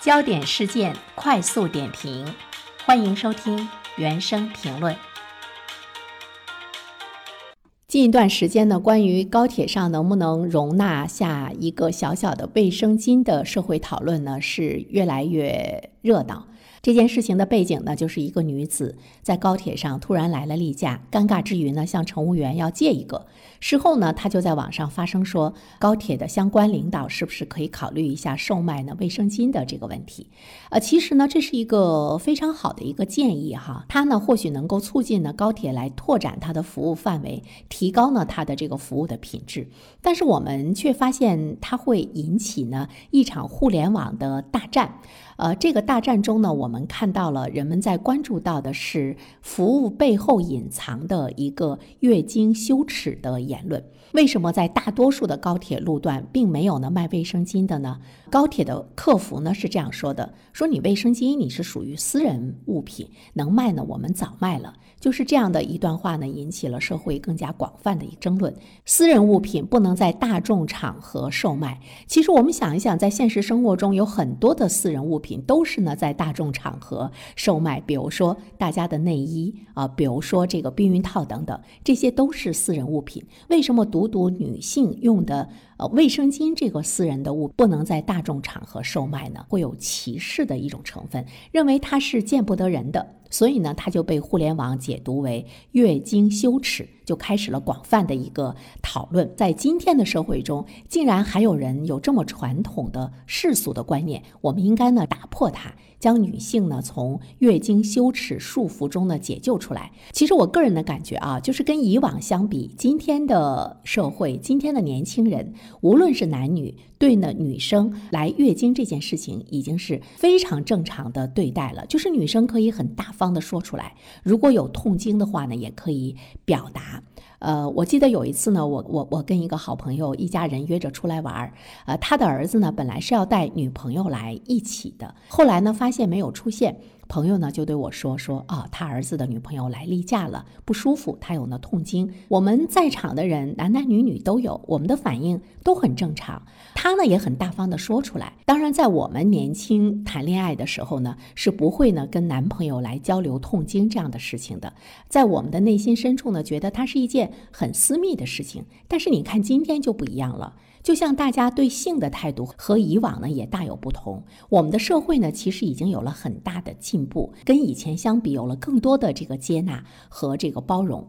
焦点事件快速点评，欢迎收听原声评论。近一段时间呢，关于高铁上能不能容纳下一个小小的卫生巾的社会讨论呢，是越来越热闹。这件事情的背景呢，就是一个女子在高铁上突然来了例假，尴尬之余呢，向乘务员要借一个。事后呢，她就在网上发声说，高铁的相关领导是不是可以考虑一下售卖呢卫生巾的这个问题？呃，其实呢，这是一个非常好的一个建议哈，它呢或许能够促进呢高铁来拓展它的服务范围，提高呢它的这个服务的品质。但是我们却发现它会引起呢一场互联网的大战。呃，这个大战中呢，我我们看到了人们在关注到的是服务背后隐藏的一个月经羞耻的言论。为什么在大多数的高铁路段并没有呢卖卫生巾的呢？高铁的客服呢是这样说的：说你卫生巾你是属于私人物品，能卖呢我们早卖了。就是这样的一段话呢，引起了社会更加广泛的一争论。私人物品不能在大众场合售卖。其实我们想一想，在现实生活中有很多的私人物品都是呢在大众场场合售卖，比如说大家的内衣啊，比如说这个避孕套等等，这些都是私人物品。为什么独独女性用的？呃，卫生巾这个私人的物不能在大众场合售卖呢，会有歧视的一种成分，认为它是见不得人的，所以呢，它就被互联网解读为月经羞耻，就开始了广泛的一个讨论。在今天的社会中，竟然还有人有这么传统的世俗的观念，我们应该呢打破它。将女性呢从月经羞耻束缚中呢解救出来。其实我个人的感觉啊，就是跟以往相比，今天的社会，今天的年轻人，无论是男女，对呢女生来月经这件事情，已经是非常正常的对待了。就是女生可以很大方的说出来，如果有痛经的话呢，也可以表达。呃，我记得有一次呢，我我我跟一个好朋友一家人约着出来玩儿，呃，他的儿子呢本来是要带女朋友来一起的，后来呢发发现没有出现。朋友呢就对我说说啊，他儿子的女朋友来例假了，不舒服，他有呢痛经。我们在场的人男男女女都有，我们的反应都很正常。他呢也很大方的说出来。当然，在我们年轻谈恋爱的时候呢，是不会呢跟男朋友来交流痛经这样的事情的。在我们的内心深处呢，觉得它是一件很私密的事情。但是你看今天就不一样了。就像大家对性的态度和以往呢也大有不同，我们的社会呢其实已经有了很大的进步，跟以前相比有了更多的这个接纳和这个包容。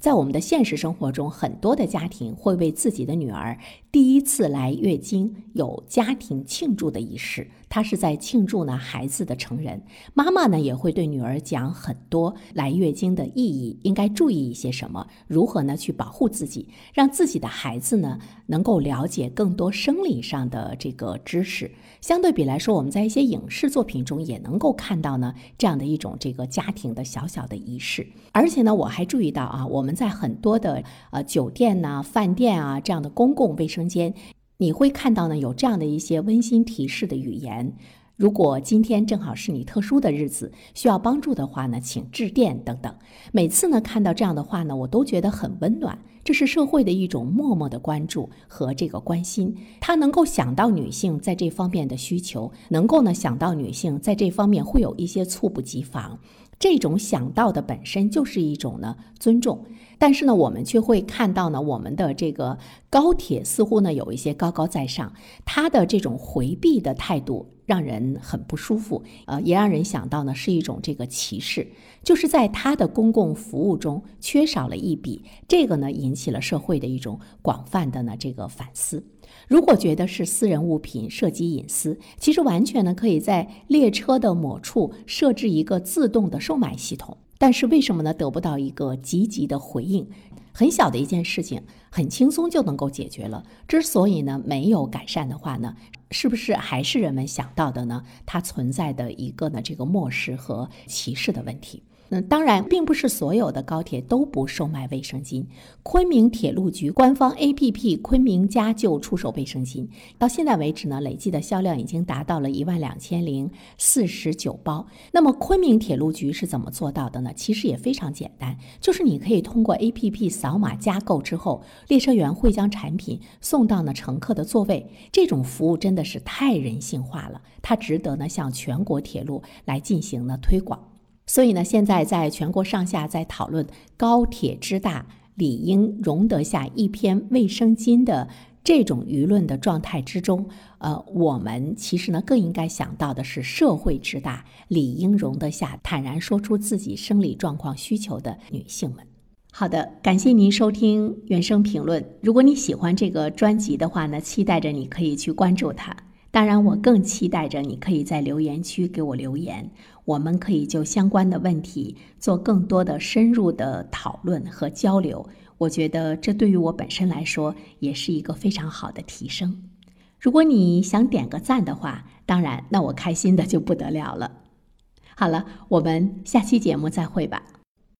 在我们的现实生活中，很多的家庭会为自己的女儿第一次来月经有家庭庆祝的仪式。他是在庆祝呢孩子的成人。妈妈呢也会对女儿讲很多来月经的意义，应该注意一些什么，如何呢去保护自己，让自己的孩子呢能够了解更多生理上的这个知识。相对比来说，我们在一些影视作品中也能够看到呢这样的一种这个家庭的小小的仪式。而且呢，我还注意到啊，我们在很多的呃酒店呐、饭店啊这样的公共卫生间，你会看到呢有这样的一些温馨提示的语言。如果今天正好是你特殊的日子，需要帮助的话呢，请致电等等。每次呢看到这样的话呢，我都觉得很温暖。这是社会的一种默默的关注和这个关心。他能够想到女性在这方面的需求，能够呢想到女性在这方面会有一些猝不及防。这种想到的本身就是一种呢尊重。但是呢，我们却会看到呢，我们的这个高铁似乎呢有一些高高在上，他的这种回避的态度让人很不舒服，呃，也让人想到呢是一种这个歧视，就是在他的公共服务中缺少了一笔，这个呢引起了社会的一种广泛的呢这个反思。如果觉得是私人物品涉及隐私，其实完全呢可以在列车的某处设置一个自动的售卖系统。但是为什么呢？得不到一个积极的回应，很小的一件事情，很轻松就能够解决了。之所以呢没有改善的话呢，是不是还是人们想到的呢？它存在的一个呢这个漠视和歧视的问题。嗯，当然，并不是所有的高铁都不售卖卫生巾。昆明铁路局官方 APP“ 昆明家”就出售卫生巾。到现在为止呢，累计的销量已经达到了一万两千零四十九包。那么，昆明铁路局是怎么做到的呢？其实也非常简单，就是你可以通过 APP 扫码加购之后，列车员会将产品送到呢乘客的座位。这种服务真的是太人性化了，它值得呢向全国铁路来进行呢推广。所以呢，现在在全国上下在讨论高铁之大理应容得下一片卫生巾的这种舆论的状态之中，呃，我们其实呢更应该想到的是社会之大理应容得下坦然说出自己生理状况需求的女性们。好的，感谢您收听原声评论。如果你喜欢这个专辑的话呢，期待着你可以去关注它。当然，我更期待着你可以在留言区给我留言，我们可以就相关的问题做更多的深入的讨论和交流。我觉得这对于我本身来说也是一个非常好的提升。如果你想点个赞的话，当然，那我开心的就不得了了。好了，我们下期节目再会吧。